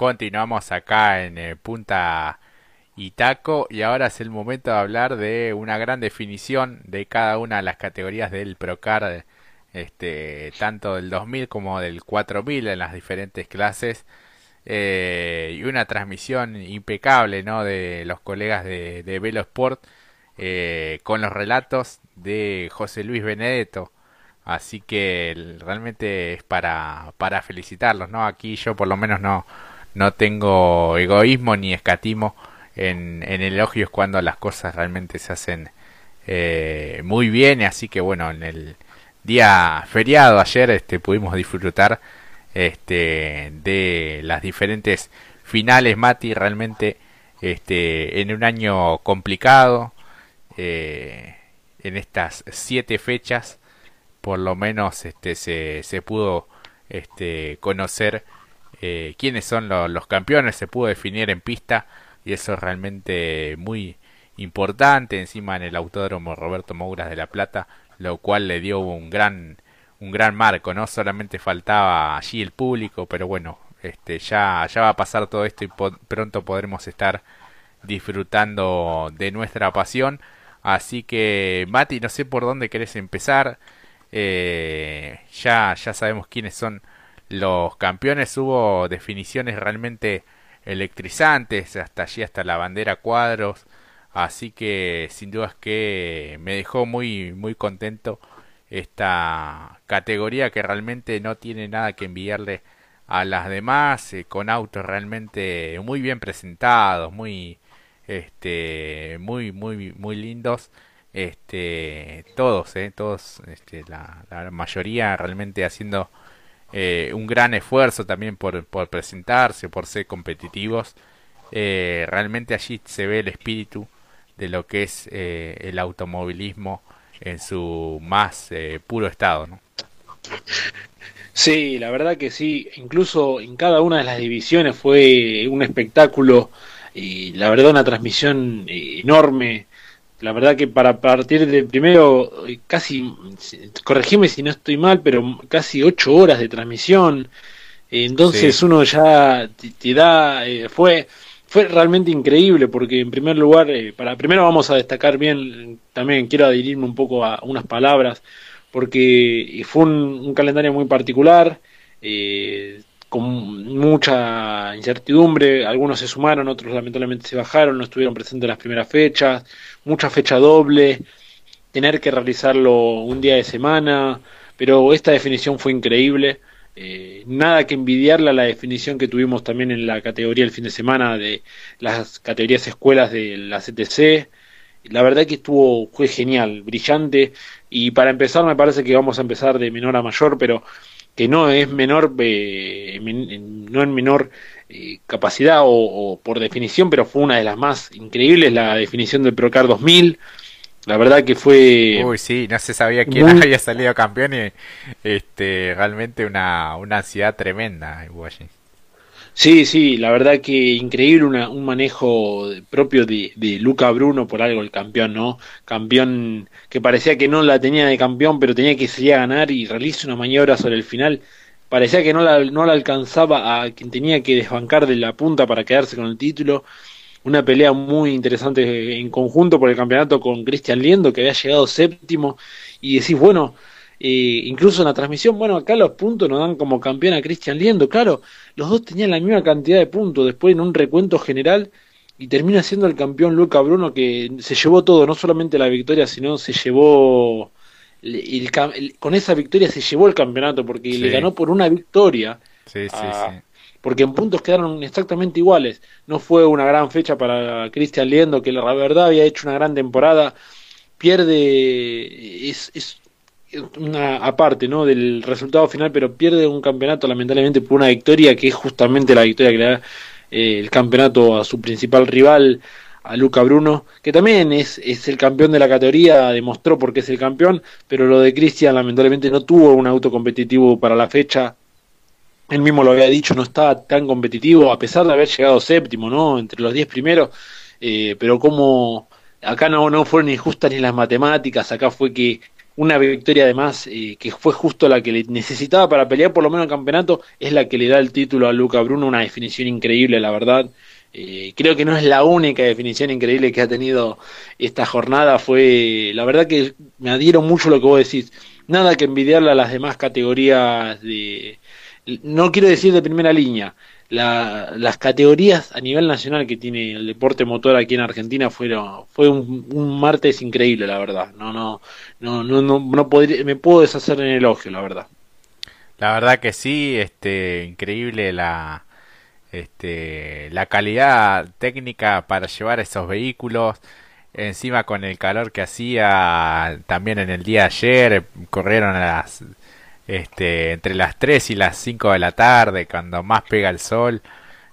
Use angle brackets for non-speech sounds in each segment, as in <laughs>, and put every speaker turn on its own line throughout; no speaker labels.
Continuamos acá en eh, Punta Itaco y ahora es el momento de hablar de una gran definición de cada una de las categorías del Procar, este, tanto del 2000 como del 4000 en las diferentes clases. Eh, y una transmisión impecable ¿no? de los colegas de, de Velo Sport eh, con los relatos de José Luis Benedetto. Así que realmente es para, para felicitarlos, ¿no? Aquí yo por lo menos no, no tengo egoísmo ni escatimo en, en elogios cuando las cosas realmente se hacen eh, muy bien. Así que bueno, en el día feriado ayer este, pudimos disfrutar este, de las diferentes finales, Mati, realmente este, en un año complicado, eh, en estas siete fechas, por lo menos este, se, se pudo este, conocer eh, quiénes son los campeones, se pudo definir en pista y eso es realmente muy importante encima en el autódromo Roberto Mouras de La Plata, lo cual le dio un gran un gran marco, no solamente faltaba allí el público, pero bueno, este ya ya va a pasar todo esto y pronto podremos estar disfrutando de nuestra pasión. Así que Mati, no sé por dónde querés empezar. Eh, ya ya sabemos quiénes son los campeones hubo definiciones realmente electrizantes, hasta allí, hasta la bandera cuadros, así que sin dudas que me dejó muy, muy contento esta categoría que realmente no tiene nada que enviarle a las demás, eh, con autos realmente muy bien presentados, muy, este, muy, muy, muy lindos, este, todos, eh, todos, este, la mayoría realmente haciendo eh, un gran esfuerzo también por, por presentarse, por ser competitivos. Eh, realmente allí se ve el espíritu de lo que es eh, el automovilismo en su más puro estado.
Sí, la verdad que sí, incluso en cada una de las divisiones fue un espectáculo y la verdad una transmisión enorme la verdad que para partir del primero, eh, casi, corregime si no estoy mal, pero casi ocho horas de transmisión. Entonces uno ya te, da, eh, fue, fue realmente increíble porque en primer lugar, eh, para primero vamos a destacar bien, también quiero adherirme un poco a unas palabras, porque fue un, calendario muy particular, con mucha incertidumbre, algunos se sumaron, otros lamentablemente se bajaron, no estuvieron presentes en las primeras fechas, mucha fecha doble, tener que realizarlo un día de semana, pero esta definición fue increíble. Eh, nada que envidiarle a la definición que tuvimos también en la categoría el fin de semana de las categorías escuelas de la CTC. La verdad que estuvo, fue genial, brillante. Y para empezar, me parece que vamos a empezar de menor a mayor, pero que no es menor, eh, no en menor eh, capacidad o, por definición, pero fue una de las más increíbles, la definición del Procar 2000. La verdad que fue...
Uy, sí, no se sabía quién había salido campeón y este, realmente una, una ansiedad tremenda
Sí, sí, la verdad que increíble una, un manejo propio de, de, Luca Bruno, por algo el campeón, ¿no? Campeón que parecía que no la tenía de campeón, pero tenía que salir a ganar y realiza una maniobra sobre el final parecía que no la, no la alcanzaba a quien tenía que desbancar de la punta para quedarse con el título. Una pelea muy interesante en conjunto por el campeonato con Cristian Liendo, que había llegado séptimo. Y decís, bueno, eh, incluso en la transmisión, bueno, acá los puntos nos dan como campeón a Cristian Liendo. Claro, los dos tenían la misma cantidad de puntos. Después en un recuento general y termina siendo el campeón Luca Bruno que se llevó todo, no solamente la victoria, sino se llevó con esa victoria se llevó el campeonato porque le ganó por una victoria. porque en puntos quedaron exactamente iguales. No fue una gran fecha para Cristian Liendo, que la verdad había hecho una gran temporada. Pierde, es, es una aparte ¿no? del resultado final, pero pierde un campeonato lamentablemente por una victoria que es justamente la victoria que le da eh, el campeonato a su principal rival a Luca Bruno, que también es, es el campeón de la categoría, demostró por qué es el campeón, pero lo de Cristian lamentablemente no tuvo un auto competitivo para la fecha. Él mismo lo había dicho, no estaba tan competitivo, a pesar de haber llegado séptimo, ¿no? Entre los diez primeros, eh, pero como acá no, no fueron ni justas ni las matemáticas, acá fue que una victoria además eh, que fue justo la que le necesitaba para pelear por lo menos el campeonato, es la que le da el título a Luca Bruno, una definición increíble, la verdad. Eh, creo que no es la única definición increíble que ha tenido esta jornada, fue la verdad que me adhiero mucho lo que vos decís, nada que envidiarle a las demás categorías de, no quiero decir de primera línea, la, las categorías a nivel nacional que tiene el deporte motor aquí en Argentina fueron fue un, martes increíble la verdad. No no no no no, no podría, me puedo deshacer en elogio la verdad.
La verdad que sí este increíble la este la calidad técnica para llevar esos vehículos. Encima con el calor que hacía también en el día de ayer corrieron a las este, entre las 3 y las 5 de la tarde, cuando más pega el sol.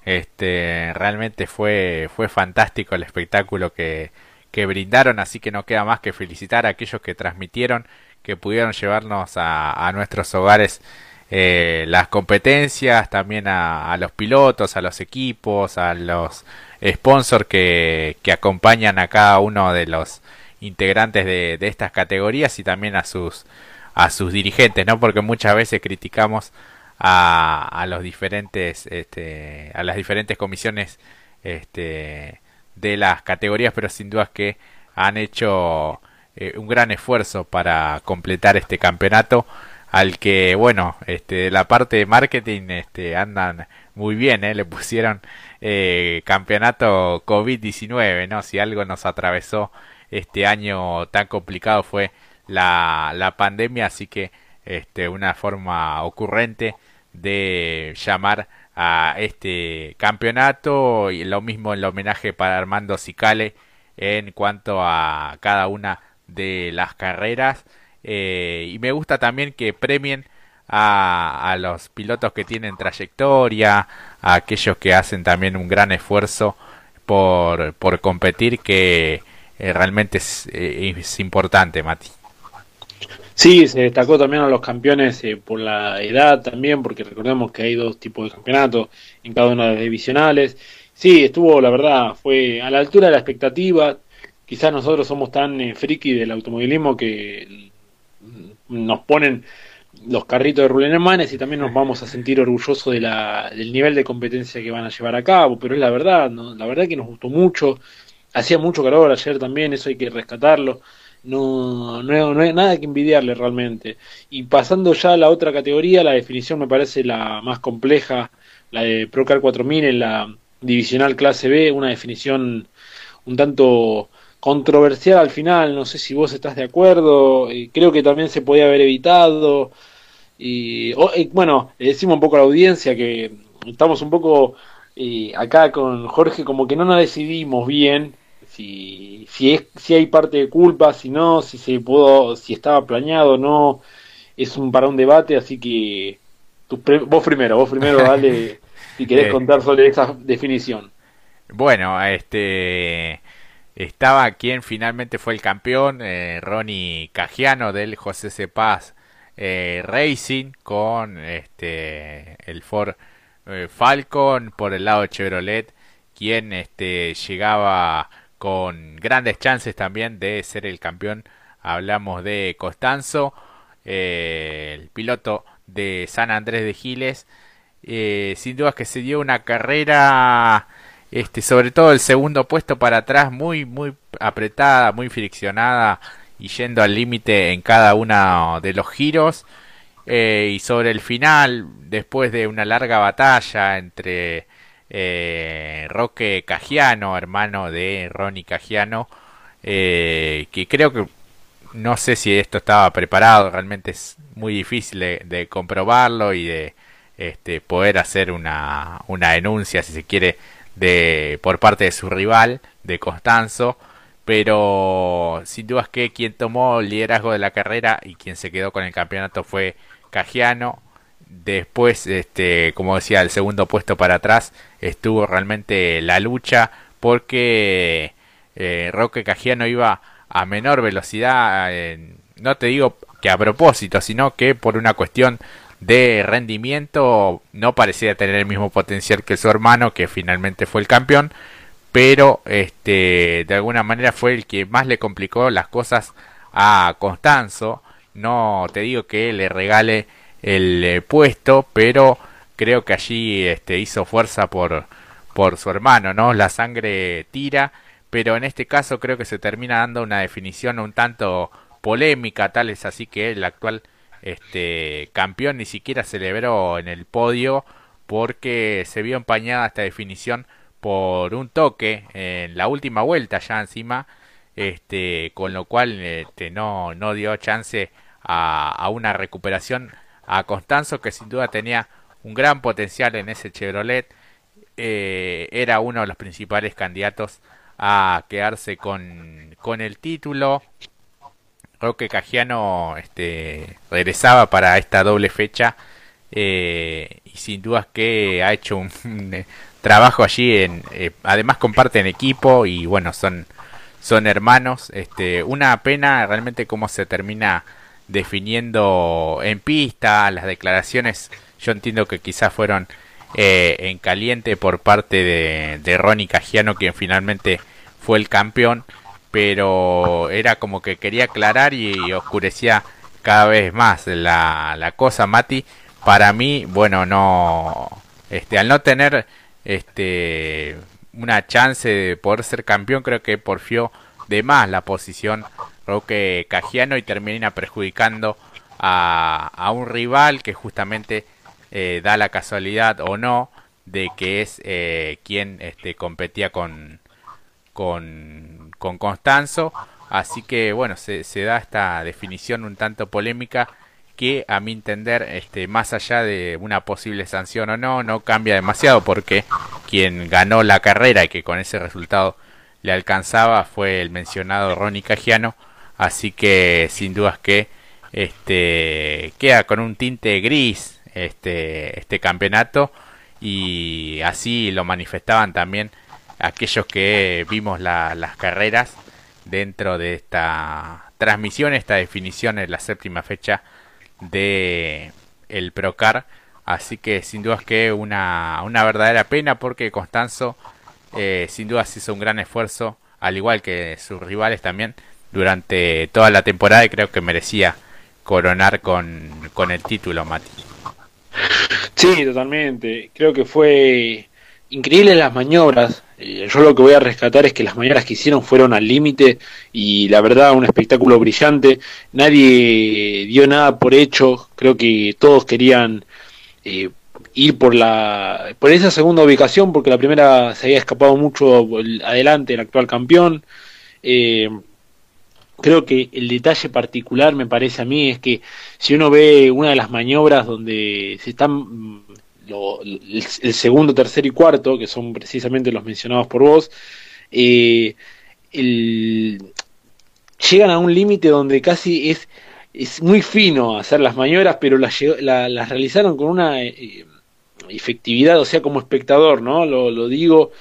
Este, realmente fue, fue fantástico el espectáculo que, que brindaron, así que no queda más que felicitar a aquellos que transmitieron, que pudieron llevarnos a, nuestros hogares eh, las competencias, también a, los pilotos, a los equipos, a los sponsors que, que acompañan a cada uno de los integrantes de, de estas categorías y también a sus a sus dirigentes, ¿no? Porque muchas veces criticamos a, a los diferentes, este, a las diferentes comisiones, este, de las categorías, pero sin duda que han hecho eh, un gran esfuerzo para completar este campeonato al que bueno este la parte de marketing este andan muy bien ¿eh? le pusieron eh, campeonato covid 19 no si algo nos atravesó este año tan complicado fue la, la pandemia, así que este, una forma ocurrente de llamar a este campeonato y lo mismo el homenaje para Armando Cicale en cuanto a cada una de las carreras. Eh, y me gusta también que premien a, a, los pilotos que tienen trayectoria a aquellos que hacen también un gran esfuerzo por, por competir que eh, realmente es, eh, es importante Mati
Sí, se destacó también a los campeones eh, por la edad también, porque recordemos que hay dos tipos de campeonatos en cada una de las divisionales. Sí, estuvo, la verdad, fue a la altura de la expectativa. Quizás nosotros somos tan eh, friki del automovilismo que nos ponen los carritos de Rulenermanes y también nos vamos a sentir orgullosos de la, del nivel de competencia que van a llevar a cabo, pero es la verdad, ¿no? la verdad que nos gustó mucho. Hacía mucho calor ayer también, eso hay que rescatarlo no, no, no hay nada que envidiarle realmente. Y pasando ya a la otra categoría, la definición me parece la más compleja, la de Procar 4000 en la divisional clase B, una definición un tanto controversial al final, no sé si vos estás de acuerdo, creo que también se podía haber evitado. Y bueno, le decimos un poco a la audiencia que estamos un poco eh, acá con Jorge como que no nos decidimos bien si, si, es, si hay parte de culpa, si no, si se pudo, si estaba planeado o no, es un para un debate, así que vos primero, vos primero <laughs> dale si querés eh. contar sobre esa definición.
Bueno, este estaba quien finalmente fue el campeón, eh, Ronnie Cagiano del José Cepaz eh, Racing con este el Ford eh, Falcon por el lado de Chevrolet, quien este llegaba con grandes chances también de ser el campeón. Hablamos de Costanzo, eh, el piloto de San Andrés de Giles. Eh, sin duda que se dio una carrera, este, sobre todo el segundo puesto para atrás, muy, muy apretada, muy friccionada y yendo al límite en cada uno de los giros. Eh, y sobre el final, después de una larga batalla entre eh, Roque Cagiano, hermano de Ronnie Cagiano, eh, que creo que no sé si esto estaba preparado, realmente es muy difícil de, comprobarlo y de este, poder hacer una, una denuncia, si se quiere, de por parte de su rival, de Constanzo, pero sin dudas que quien tomó el liderazgo de la carrera y quien se quedó con el campeonato fue Cagiano, Después, este, como decía, el segundo puesto para atrás estuvo realmente la lucha porque eh, Roque Cajiano iba a menor velocidad, no te digo que a propósito, sino que por una cuestión de rendimiento no parecía tener el mismo potencial que su hermano, que finalmente fue el campeón, pero este, de alguna manera fue el que más le complicó las cosas a Constanzo. No te digo que le regale el eh, puesto, pero creo que allí este, hizo fuerza por, por su hermano, ¿no? La sangre tira, pero en este caso creo que se termina dando una definición un tanto polémica, tal es así que el actual este campeón ni siquiera celebró en el podio porque se vio empañada esta definición por un toque en la última vuelta ya encima este con lo cual este, no no dio chance a, a una recuperación a Constanzo que sin duda tenía un gran potencial en ese Chevrolet eh, era uno de los principales candidatos a quedarse con, con el título. Roque Cajiano este, regresaba para esta doble fecha eh, y sin dudas que ha hecho un, eh, trabajo allí en además comparten equipo y bueno son son hermanos. Este una pena realmente cómo se termina definiendo en pista las declaraciones yo entiendo que quizás fueron en caliente por parte de, de Ronnie Cajiano quien finalmente fue el campeón pero era como que quería aclarar y oscurecía cada vez más la, la cosa, Mati. Para mí, bueno, no, este, al no tener este, una chance de poder ser campeón, creo que porfió de más la posición Roque Cajiano y termina perjudicando a, a un rival que justamente eh, da la casualidad o no de que es eh, quien este, competía con, con con Constanzo. Así que bueno, se, se, da esta definición un tanto polémica que a mi entender, este, más allá de una posible sanción o no, no cambia demasiado porque quien ganó la carrera y que con ese resultado le alcanzaba fue el mencionado Ronnie Cagiano. Así que sin dudas que este queda con un tinte gris este, este campeonato y así lo manifestaban también aquellos que vimos las carreras dentro de esta transmisión, esta definición en la séptima fecha de el Procar. Así que sin duda es que una, una verdadera pena porque Constanzo eh, sin duda hizo un gran esfuerzo, al igual que sus rivales también, durante toda la temporada y creo que merecía coronar con, con el título, Mati.
Sí, totalmente. Creo que fue increíble las maniobras. Eh, yo lo que voy a rescatar es que las maniobras que hicieron fueron al límite y la verdad un espectáculo brillante. Nadie dio nada por hecho. Creo que todos querían eh, ir por la por esa segunda ubicación porque la primera se había escapado mucho adelante el actual campeón. Eh, creo que el detalle particular me parece a mí es que si uno ve una de las maniobras donde se están el, segundo, tercer y cuarto, que son precisamente los mencionados por vos, eh, llegan a un límite donde casi es, es muy fino hacer las maniobras, pero las, las realizaron con una eh, efectividad, o sea, como espectador, ¿no? Lo, lo digo,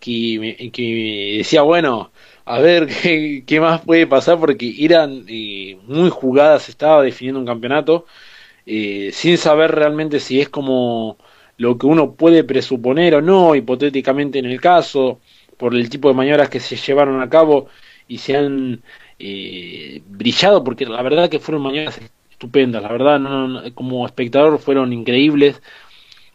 que me, que decía, bueno, a ver <laughs> qué, más puede pasar, porque eran eh, muy jugadas, estaba definiendo un campeonato, sin saber realmente si es como lo que uno puede presuponer o no, hipotéticamente en el caso, por el tipo de maniobras que se llevaron a cabo y se han eh, brillado, porque la verdad que fueron maniobras estupendas, la verdad no, como espectador fueron increíbles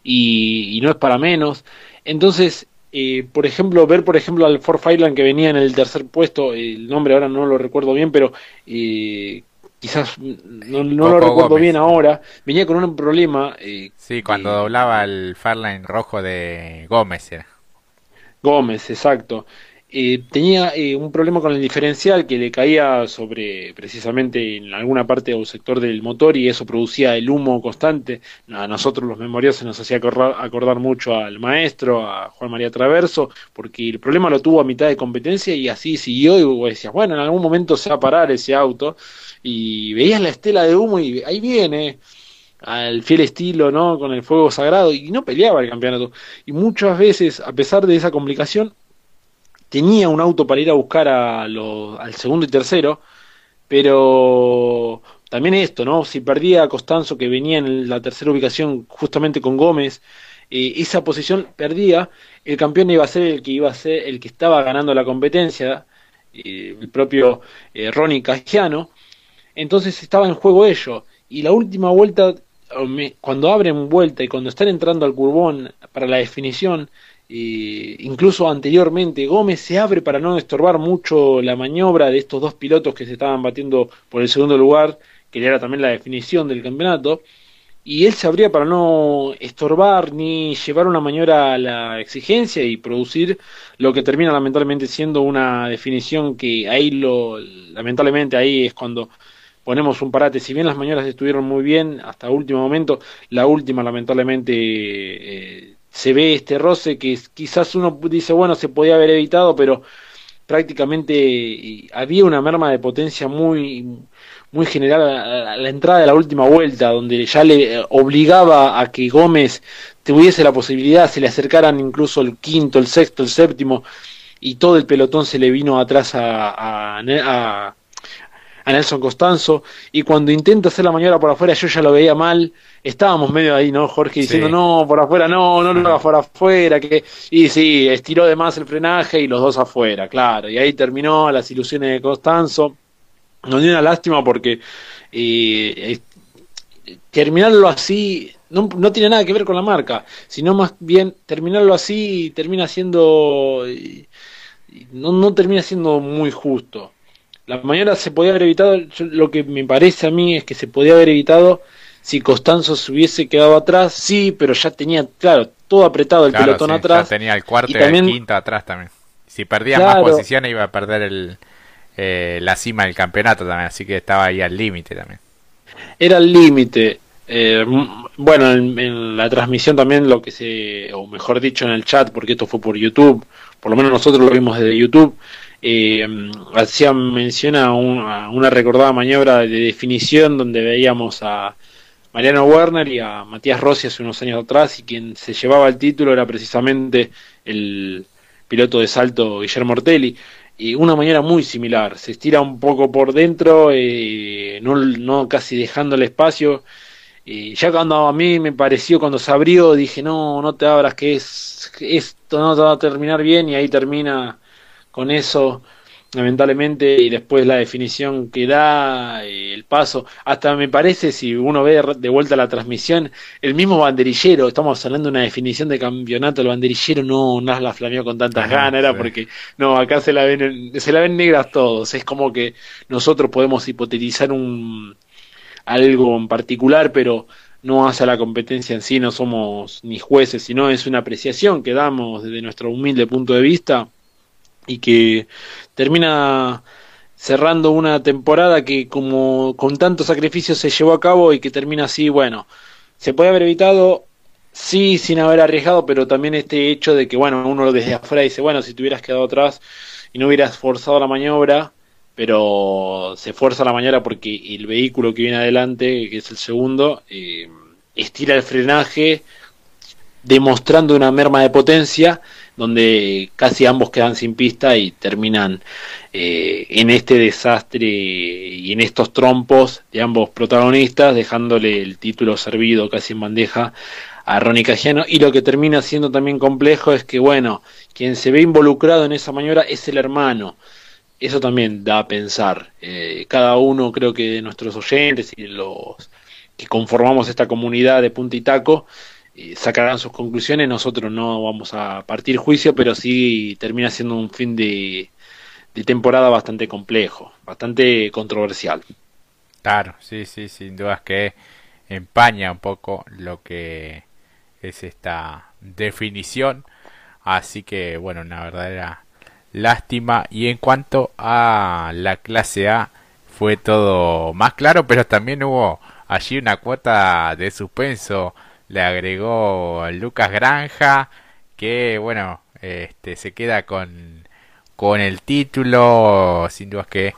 y, no es para menos. Entonces, eh, por ejemplo, ver por ejemplo al Ford Fireland que venía en el tercer puesto, el nombre ahora no lo recuerdo bien, pero eh, quizás no, lo recuerdo bien ahora, venía con un problema.
Eh, sí, cuando doblaba el Fairline rojo de Gómez era.
Gómez, exacto. Eh, tenía eh, un problema con el diferencial que le caía sobre precisamente en alguna parte o sector del motor y eso producía el humo constante. A nosotros los memoriosos nos hacía acordar, mucho al maestro, a Juan María Traverso, porque el problema lo tuvo a mitad de competencia y así siguió y decías, bueno, en algún momento se va a parar ese auto y veías la estela de humo y ahí viene al fiel estilo, ¿no? Con el fuego sagrado y no peleaba el campeonato. Y muchas veces, a pesar de esa complicación, tenía un auto para ir a buscar a al segundo y tercero, pero también esto, ¿no? Si perdía a Costanzo, que venía en la tercera ubicación justamente con Gómez, eh, esa posición perdía, el campeón iba a ser el que iba a ser el que estaba ganando la competencia, eh, el propio eh, Ronnie Castiano, entonces estaba en juego ello. Y la última vuelta, cuando abren vuelta y cuando están entrando al curbón para la definición, incluso anteriormente, Gómez se abre para no estorbar mucho la maniobra de estos dos pilotos que se estaban batiendo por el segundo lugar, que era también la definición del campeonato, y él se abría para no estorbar ni llevar una maniobra a la exigencia y producir lo que termina lamentablemente siendo una definición que ahí lo lamentablemente ahí es cuando ponemos un parate. Si bien las maniobras estuvieron muy bien hasta último momento la última lamentablemente eh, se ve este roce que quizás uno dice, bueno, se podía haber evitado, pero prácticamente había una merma de potencia muy muy general a la entrada de la última vuelta, donde ya le eh, obligaba a que Gómez tuviese la posibilidad, se le acercaran incluso el quinto, el sexto, el séptimo, y todo el pelotón se le vino atrás a, a Nelson Costanzo, y cuando intenta hacer la maniobra por afuera yo ya lo veía mal, estábamos medio ahí, ¿no? Jorge diciendo, no, por afuera, no, no lo hagas por afuera, que... y sí, estiró de más el frenaje y los dos afuera, claro, y ahí terminó las ilusiones de Costanzo, nos dio una lástima porque eh, terminarlo así no, no, tiene nada que ver con la marca, sino más bien terminarlo así termina siendo... No, no termina siendo muy justo la mañana se podía haber evitado, lo que me parece a mí es que se podía haber evitado si Costanzo se hubiese quedado atrás, sí, pero ya tenía, claro, todo apretado el pelotón atrás.
Ya tenía el cuarto y, el quinto atrás también. Si perdía más posiciones iba a perder el, eh, la cima del campeonato también, así que estaba ahí al límite también.
Era el límite. Eh, bueno, en, la transmisión también lo que se, o mejor dicho en el chat, porque esto fue por YouTube, por lo menos nosotros lo vimos desde YouTube, eh, hacía mención a, una recordada maniobra de definición donde veíamos a Mariano Werner y a Matías Rossi hace unos años atrás y quien se llevaba el título era precisamente el piloto de salto Guillermo Ortelli. Y una maniobra muy similar, se estira un poco por dentro, eh, no, no casi dejando el espacio y ya cuando a mí me pareció cuando se abrió dije no, no te abras que es esto no te va a terminar bien y ahí termina con eso, lamentablemente, y después la definición que da, eh, el paso, hasta me parece, si uno ve de vuelta la transmisión, el mismo banderillero, estamos hablando de una definición de campeonato, el banderillero no, no la flameó con tantas ganas, era porque, no, acá se la ven, se la ven negras todos, es como que nosotros podemos hipotetizar un algo en particular, pero no hace la competencia en sí, no somos ni jueces, sino es una apreciación que damos desde nuestro humilde punto de vista y que termina cerrando una temporada que como con tanto sacrificio se llevó a cabo y que termina así, bueno, se puede haber evitado, sí, sin haber arriesgado, pero también este hecho de que, bueno, uno desde afuera dice, bueno, si te hubieras quedado atrás y no hubieras forzado la maniobra, pero se fuerza la maniobra porque el vehículo que viene adelante, que es el segundo, eh, estira el frenaje, demostrando una merma de potencia, donde casi ambos quedan sin pista y terminan eh, en este desastre y en estos trompos de ambos protagonistas, dejándole el título servido casi en bandeja a Ronnie Cagiano. Y lo que termina siendo también complejo es que, bueno, quien se ve involucrado en esa maniobra es el hermano. Eso también da a pensar. Eh, cada uno, creo que de nuestros oyentes y los que conformamos esta comunidad de punta y taco, sacarán sus conclusiones. Nosotros no vamos a partir juicio, pero sí termina siendo un fin de, temporada bastante complejo, bastante controversial.
Claro, sí, sí, sin dudas que empaña un poco lo que es esta definición. Así que, bueno, una verdadera lástima. Y en cuanto a la clase A, fue todo más claro, pero también hubo allí una cuota de suspenso le agregó Lucas Granja, que bueno, este, se queda con, con el título, sin duda que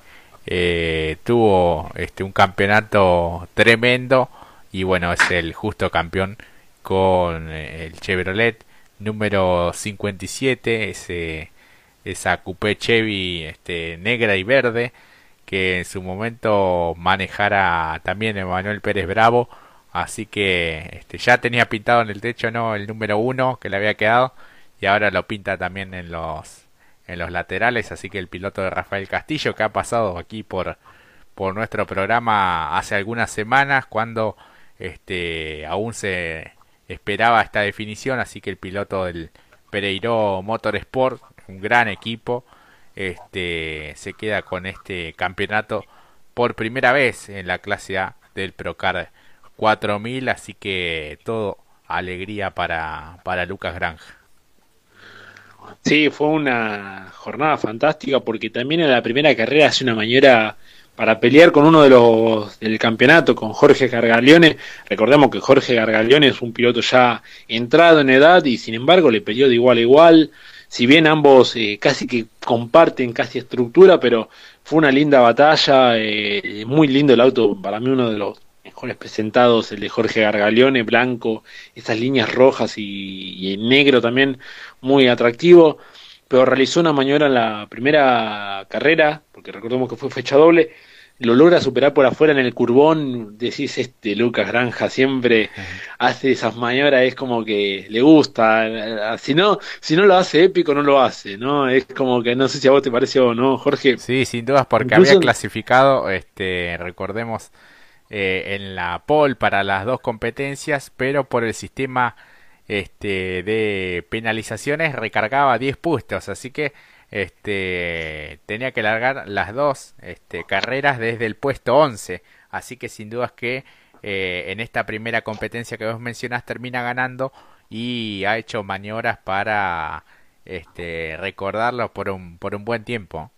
eh, tuvo este, un campeonato tremendo y bueno, es el justo campeón con eh, el Chevrolet número 57, ese, esa coupé Chevy este, negra y verde que en su momento manejara también Emanuel Pérez Bravo Así que este, ya tenía pintado en el techo no el número uno que le había quedado y ahora lo pinta también en los en los laterales. Así que el piloto de Rafael Castillo que ha pasado aquí por por nuestro programa hace algunas semanas cuando este, aún se esperaba esta definición, así que el piloto del Pereiro Motorsport, un gran equipo, este, se queda con este campeonato por primera vez en la clase A del Procar 4000, así que todo alegría para, para Lucas Granja.
Sí, fue una jornada fantástica porque también en la primera carrera hace una maniobra para pelear con uno de los del campeonato, con Jorge Gargalione. Recordemos que Jorge Gargalione es un piloto ya entrado en edad y sin embargo le peleó de igual a igual. Si bien ambos eh, casi que comparten casi estructura, pero fue una linda batalla, eh, muy lindo el auto, para mí uno de los mejores presentados, el de Jorge Gargalione, blanco, esas líneas rojas y, y negro también, muy atractivo pero realizó una maniobra en la primera carrera, porque recordemos que fue fecha doble, lo logra superar por afuera en el curbón, decís, este Lucas Granja siempre hace esas maniobras, es como que le gusta, si no, si no lo hace épico, no lo hace, ¿no? Es como que no sé si a vos te pareció o no, Jorge.
Sí, sin dudas, porque había clasificado, este, recordemos, eh, en la pole para las dos competencias, pero por el sistema este, de penalizaciones recargaba 10 puestos, así que este, tenía que largar las dos este, carreras desde el puesto 11, así que sin dudas que eh, en esta primera competencia que vos mencionás termina ganando y ha hecho maniobras para este, recordarlo por un, por un buen tiempo.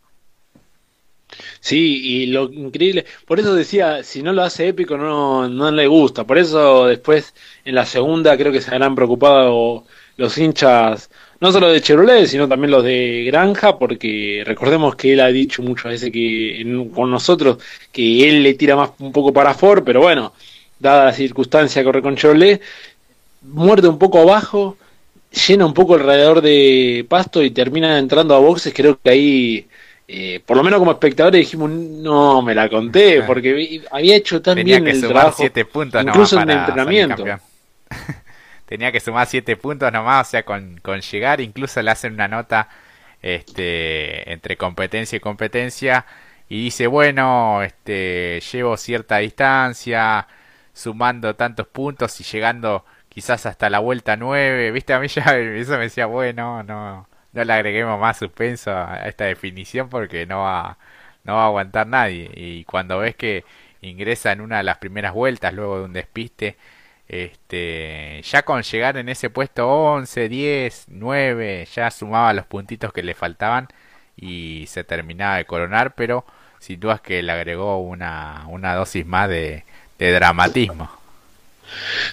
Sí, y lo increíble, por eso decía, si no lo hace épico no, no le gusta, por eso después en la segunda creo que se habrán preocupado los hinchas, no solo de Chevrolet, sino también los de Granja, porque recordemos que él ha dicho muchas veces que con nosotros que él le tira más un poco para Ford, pero bueno, dada la circunstancia corre con Chevrolet, muerde un poco abajo, llena un poco alrededor de pasto y termina entrando a boxes, creo que ahí eh, por lo menos como espectadores dijimos, no me la conté, <laughs> porque había hecho tan bien el trabajo,
siete puntos incluso en entrenamiento. <laughs> Tenía que sumar siete puntos nomás, o sea, con, con llegar, incluso le hacen una nota este, entre competencia y competencia, y dice, bueno, este, llevo cierta distancia, sumando tantos puntos y llegando quizás hasta la vuelta nueve, viste, a mí ya <laughs> eso me decía, bueno, no no le agreguemos más suspenso a esta definición porque no va, no va a aguantar nadie. Y cuando ves que ingresa en una de las primeras vueltas luego de un despiste, este, ya con llegar en ese puesto 11, 10, 9, ya sumaba los puntitos que le faltaban y se terminaba de coronar, pero sin dudas que le agregó una, una dosis más de, de dramatismo.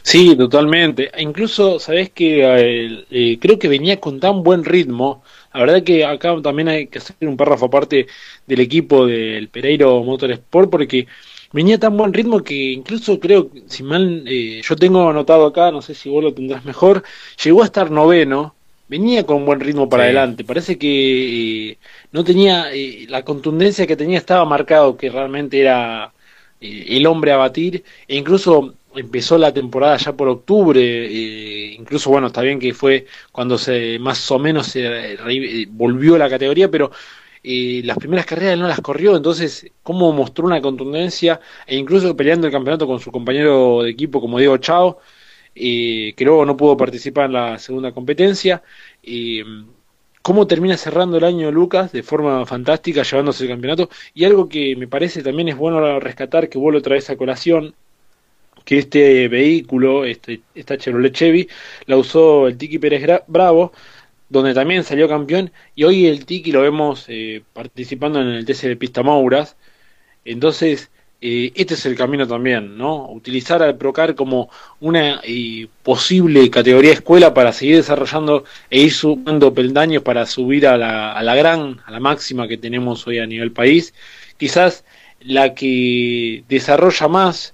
Sí, totalmente. Incluso, sabes que eh, eh, creo que venía con tan buen ritmo. La verdad que acá también hay que hacer un párrafo aparte del equipo del Pereiro Motorsport porque venía tan buen ritmo que incluso creo, si mal eh, yo tengo anotado acá, no sé si vos lo tendrás mejor, llegó a estar noveno, venía con buen ritmo para adelante. Parece que no tenía la contundencia que tenía estaba marcado que realmente era el hombre a batir e incluso empezó la temporada ya por octubre, eh, incluso bueno, está bien que fue cuando se más o menos se eh, volvió a la categoría, pero eh, las primeras carreras no las corrió, entonces cómo mostró una contundencia e incluso peleando el campeonato con su compañero de equipo como Diego Chao, que luego no pudo participar en la segunda competencia. cómo termina cerrando el año Lucas de forma fantástica, llevándose el campeonato. Y algo que me parece también es bueno rescatar, que vuelvo otra vez a colación, que este vehículo, este, esta Chevrolet Chevy, la usó el Tiki Pérez Bravo, donde también salió campeón, y hoy el Tiki lo vemos eh, participando en el TC de Pista Mauras. Entonces, eh, este es el camino también, ¿no? Utilizar al Procar como una eh, posible categoría escuela para seguir desarrollando e ir sumando peldaños para subir a la, a la gran, a la máxima que tenemos hoy a nivel país. Quizás la que desarrolla más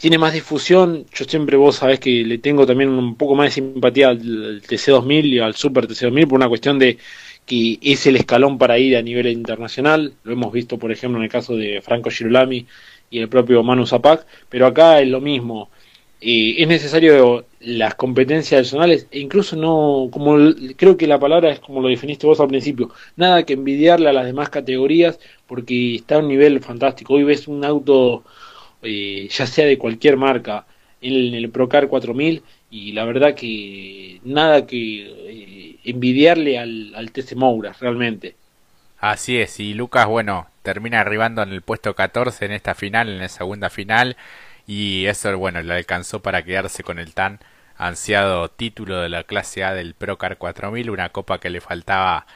tiene más difusión. Yo siempre vos sabés que le tengo también un poco más de simpatía al TC2000 y al Super TC2000 por una cuestión de que es el escalón para ir a nivel internacional. Lo hemos visto, por ejemplo, en el caso de Franco Girolami y el propio Manu Zapac, pero acá es lo mismo. es necesario las competencias adicionales e incluso no, como creo que la palabra es como lo definiste vos al principio, nada que envidiarle a las demás categorías porque está a un nivel fantástico. Hoy ves un auto, eh, ya sea de cualquier marca, en el, Procar 4000 y la verdad que nada que eh, envidiarle al, al TC realmente.
Así es, y Lucas, bueno, termina arribando en el puesto 14 en esta final, en la segunda final y eso bueno le alcanzó para quedarse con el tan ansiado título de la clase A del Procar 4000, una copa que le faltaba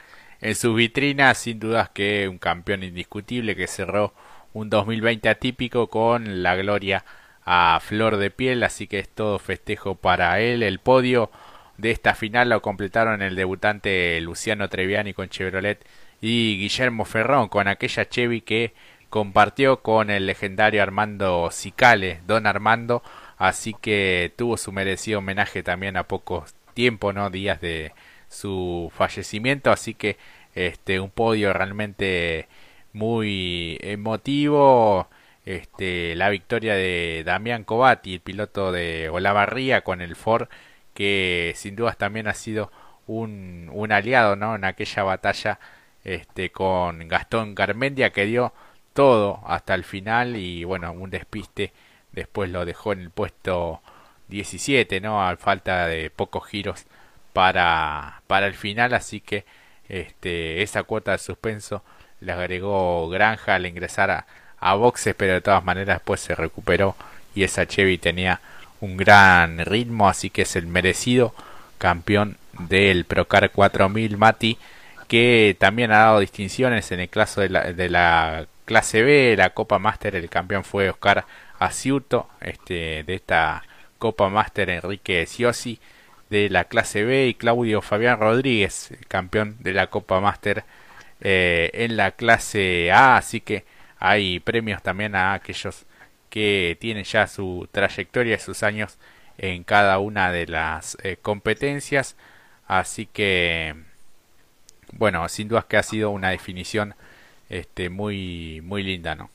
en sus vitrinas, sin dudas que un campeón indiscutible que cerró un 2020 atípico con la gloria a flor de piel, así que es todo festejo para él. El podio de esta final lo completaron el debutante Luciano Treviani con Chevrolet y Guillermo Ferrón con aquella Chevy que compartió con el legendario Armando Cicale, Don Armando, así que tuvo su merecido homenaje también a pocos tiempo, no días de su fallecimiento, así que este un podio realmente muy emotivo, este la victoria de Damián Covati, el piloto de Olavarría con el Ford que sin dudas también ha sido un, un aliado, ¿no? en aquella batalla este con Gastón Garmendia que dio todo hasta el final y bueno, un despiste después lo dejó en el puesto 17, ¿no? A falta de pocos giros para, para el final, así que este, esa cuota de suspenso le agregó Granja al ingresar a, a boxes, pero de todas maneras después se recuperó y esa Chevy tenía un gran ritmo, así que es el merecido campeón del Procar 4000 Mati, que también ha dado distinciones en el caso de la, de la clase B, la Copa Master, el campeón fue Oscar Asiuto, este, de esta Copa Master Enrique Siosi de la clase B y Claudio Fabián Rodríguez, campeón de la Copa Master eh, en la clase A, así que hay premios también a aquellos que tienen ya su trayectoria y sus años en cada una de las eh, competencias, así que bueno, sin dudas que ha sido una definición este, muy, muy linda, ¿no?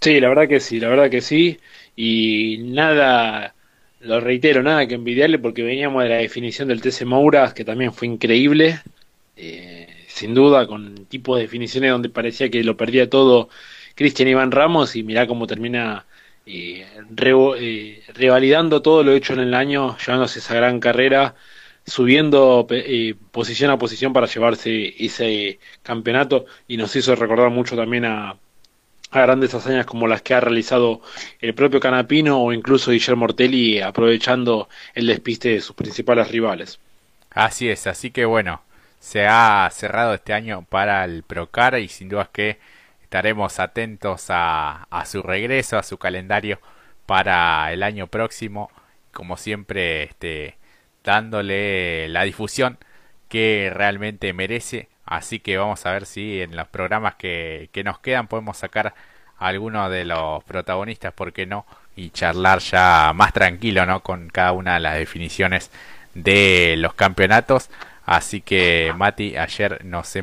Sí, la verdad que sí, la verdad que sí. Y nada, lo reitero, nada que envidiarle porque veníamos de la definición del TC Moura, que también fue increíble. Eh, sin duda, con tipo de definiciones donde parecía que lo perdía todo Cristian Iván Ramos y mirá cómo termina eh, eh, revalidando todo lo hecho en el año, llevándose esa gran carrera subiendo eh, posición a posición para llevarse ese campeonato y nos hizo recordar mucho también a, a grandes hazañas como las que ha realizado el propio Canapino o incluso Guillermo Mortelli aprovechando el despiste de sus principales rivales.
Así es, así que bueno, se ha cerrado este año para el Procar y sin duda que estaremos atentos a, a su regreso, a su calendario para el año próximo. Como siempre, este, dándole la difusión que realmente merece. Así que vamos a ver si en los programas que, que nos quedan podemos sacar a alguno de los protagonistas, ¿por qué no? Y charlar ya más tranquilo, ¿no? Con cada una de las definiciones de los campeonatos. Así que Mati, ayer nos